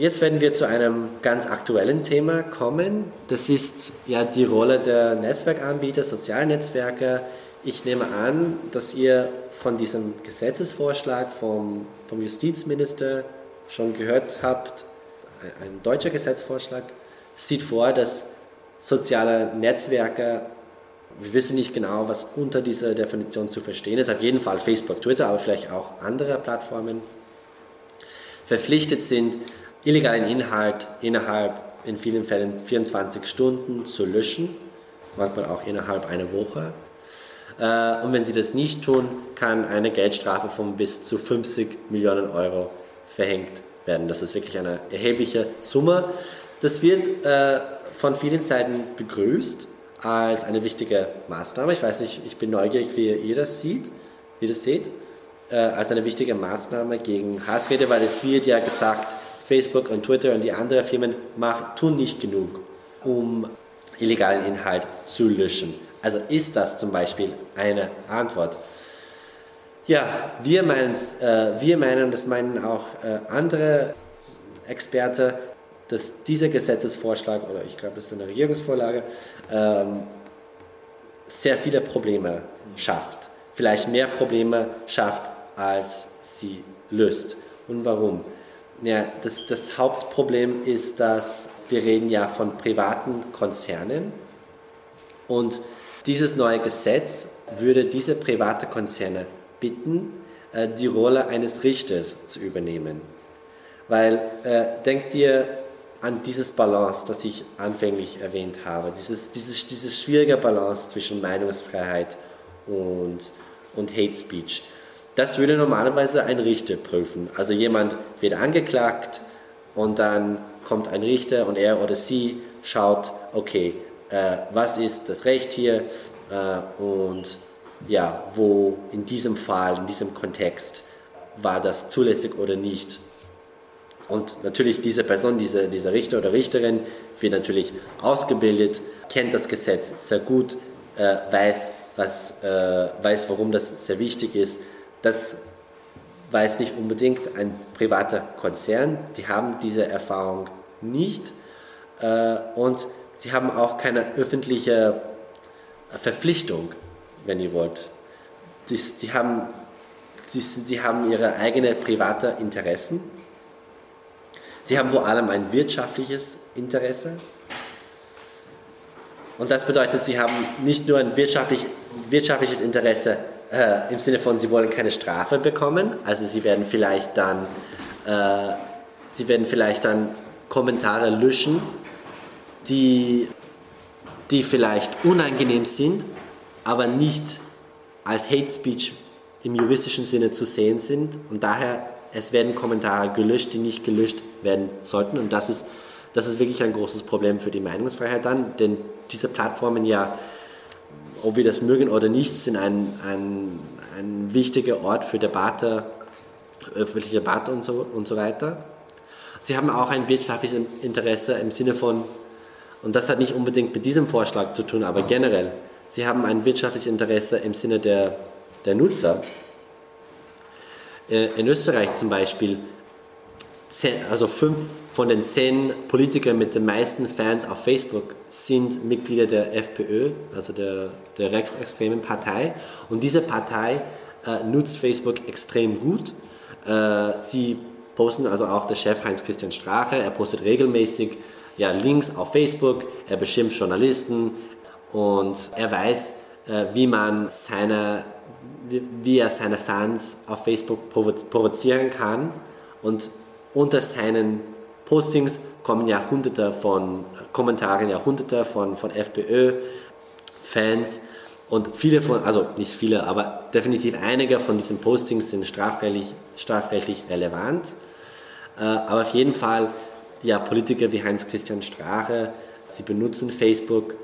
Jetzt werden wir zu einem ganz aktuellen Thema kommen. Das ist ja die Rolle der Netzwerkanbieter, Sozialnetzwerke. Ich nehme an, dass ihr von diesem Gesetzesvorschlag vom, vom Justizminister schon gehört habt. Ein deutscher Gesetzesvorschlag sieht vor, dass soziale Netzwerke, wir wissen nicht genau, was unter dieser Definition zu verstehen ist, auf jeden Fall Facebook, Twitter, aber vielleicht auch andere Plattformen, verpflichtet sind, illegalen Inhalt innerhalb in vielen Fällen 24 Stunden zu löschen, manchmal auch innerhalb einer Woche. Äh, und wenn sie das nicht tun, kann eine Geldstrafe von bis zu 50 Millionen Euro verhängt werden. Das ist wirklich eine erhebliche Summe. Das wird äh, von vielen Seiten begrüßt als eine wichtige Maßnahme. Ich weiß nicht, ich bin neugierig, wie ihr das seht, wie ihr das seht, äh, als eine wichtige Maßnahme gegen Hassrede, weil es wird ja gesagt, Facebook und Twitter und die anderen Firmen machen, tun nicht genug, um illegalen Inhalt zu löschen. Also ist das zum Beispiel eine Antwort. Ja, wir meinen, äh, wir meinen, und das meinen auch äh, andere Experten, dass dieser Gesetzesvorschlag, oder ich glaube, das ist eine Regierungsvorlage, ähm, sehr viele Probleme schafft. Vielleicht mehr Probleme schafft, als sie löst. Und warum? Ja, das, das Hauptproblem ist, dass wir reden ja von privaten Konzernen und dieses neue Gesetz würde diese privaten Konzerne bitten, äh, die Rolle eines Richters zu übernehmen. Weil äh, denkt ihr an dieses Balance, das ich anfänglich erwähnt habe, dieses, dieses, dieses schwierige Balance zwischen Meinungsfreiheit und, und Hate Speech. Das würde normalerweise ein Richter prüfen. Also jemand wird angeklagt und dann kommt ein Richter und er oder sie schaut, okay, äh, was ist das Recht hier äh, und ja, wo in diesem Fall, in diesem Kontext war das zulässig oder nicht. Und natürlich diese Person, diese, dieser Richter oder Richterin wird natürlich ausgebildet, kennt das Gesetz sehr gut, äh, weiß, was, äh, weiß, warum das sehr wichtig ist. Das weiß nicht unbedingt ein privater Konzern, die haben diese Erfahrung nicht äh, und sie haben auch keine öffentliche Verpflichtung, wenn ihr wollt. Die, die, haben, die, die haben ihre eigenen private Interessen. Sie haben vor allem ein wirtschaftliches Interesse. Und das bedeutet, sie haben nicht nur ein wirtschaftlich, wirtschaftliches Interesse äh, im Sinne von, sie wollen keine Strafe bekommen. Also sie werden vielleicht dann, äh, sie werden vielleicht dann Kommentare löschen, die, die vielleicht unangenehm sind, aber nicht als Hate Speech im juristischen Sinne zu sehen sind. Und daher, es werden Kommentare gelöscht, die nicht gelöscht werden sollten. Und das ist, das ist wirklich ein großes Problem für die Meinungsfreiheit dann, denn diese Plattformen ja ob wir das mögen oder nicht, sind ein, ein, ein wichtiger Ort für Debatte, öffentliche Debatte und so, und so weiter. Sie haben auch ein wirtschaftliches Interesse im Sinne von, und das hat nicht unbedingt mit diesem Vorschlag zu tun, aber generell, sie haben ein wirtschaftliches Interesse im Sinne der, der Nutzer. Äh, in Österreich zum Beispiel, also fünf von den zehn Politikern mit den meisten Fans auf Facebook sind Mitglieder der FPÖ, also der, der rechtsextremen Partei. Und diese Partei äh, nutzt Facebook extrem gut. Äh, sie posten, also auch der Chef Heinz-Christian Strache, er postet regelmäßig ja, Links auf Facebook, er beschimpft Journalisten und er weiß, äh, wie man seine, wie er seine Fans auf Facebook provozieren kann und unter seinen Postings kommen ja hunderte von Kommentaren, ja hunderte von, von FPÖ-Fans und viele von, also nicht viele, aber definitiv einige von diesen Postings sind strafrechtlich, strafrechtlich relevant. Äh, aber auf jeden Fall, ja, Politiker wie Heinz-Christian Strache, sie benutzen Facebook,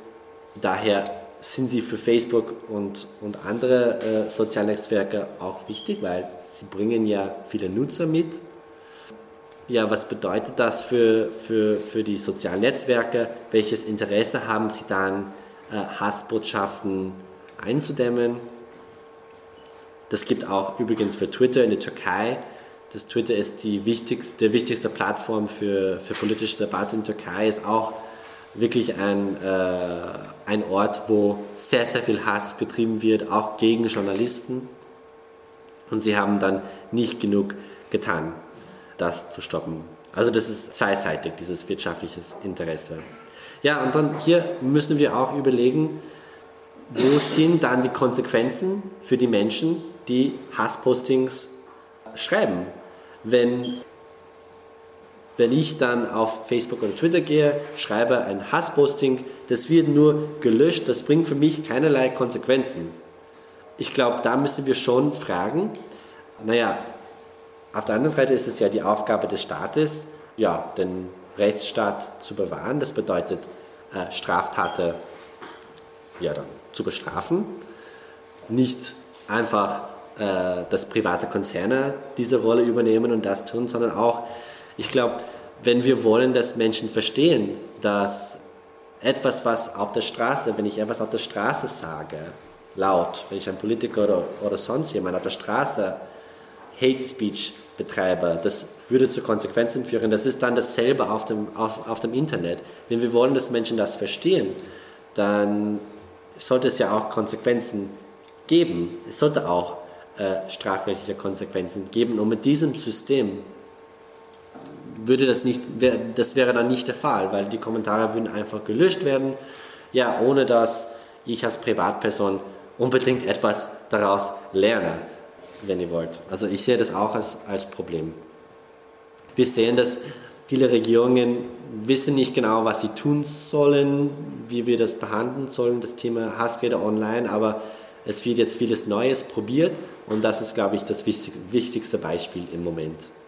daher sind sie für Facebook und, und andere äh, soziale Netzwerke auch wichtig, weil sie bringen ja viele Nutzer mit ja, was bedeutet das für, für, für die sozialen Netzwerke? Welches Interesse haben sie dann, äh, Hassbotschaften einzudämmen? Das gibt auch übrigens für Twitter in der Türkei. dass Twitter ist die wichtigste, der wichtigste Plattform für, für politische Debatte in Türkei, ist auch wirklich ein, äh, ein Ort, wo sehr, sehr viel Hass getrieben wird, auch gegen Journalisten. Und sie haben dann nicht genug getan, das zu stoppen. Also das ist zweiseitig, dieses wirtschaftliche Interesse. Ja, und dann hier müssen wir auch überlegen, wo sind dann die Konsequenzen für die Menschen, die Hasspostings schreiben? Wenn, wenn ich dann auf Facebook oder Twitter gehe, schreibe ein Hassposting, das wird nur gelöscht, das bringt für mich keinerlei Konsequenzen. Ich glaube, da müssen wir schon fragen, naja, auf der anderen Seite ist es ja die Aufgabe des Staates, ja, den Rechtsstaat zu bewahren. Das bedeutet, äh, Straftaten ja, dann zu bestrafen. Nicht einfach, äh, dass private Konzerne diese Rolle übernehmen und das tun, sondern auch, ich glaube, wenn wir wollen, dass Menschen verstehen, dass etwas, was auf der Straße, wenn ich etwas auf der Straße sage, laut, wenn ich ein Politiker oder, oder sonst jemand auf der Straße Hate Speech betreibe, das würde zu Konsequenzen führen. Das ist dann dasselbe auf dem, auf, auf dem Internet. Wenn wir wollen, dass Menschen das verstehen, dann sollte es ja auch Konsequenzen geben. Es sollte auch äh, strafrechtliche Konsequenzen geben. Und mit diesem System würde das nicht, das wäre dann nicht der Fall, weil die Kommentare würden einfach gelöscht werden, ja, ohne dass ich als Privatperson unbedingt etwas daraus lerne wenn ihr wollt. Also ich sehe das auch als, als Problem. Wir sehen, dass viele Regierungen wissen nicht genau, was sie tun sollen, wie wir das behandeln sollen, das Thema Hassrede online, aber es wird jetzt vieles Neues probiert und das ist, glaube ich, das wichtigste Beispiel im Moment.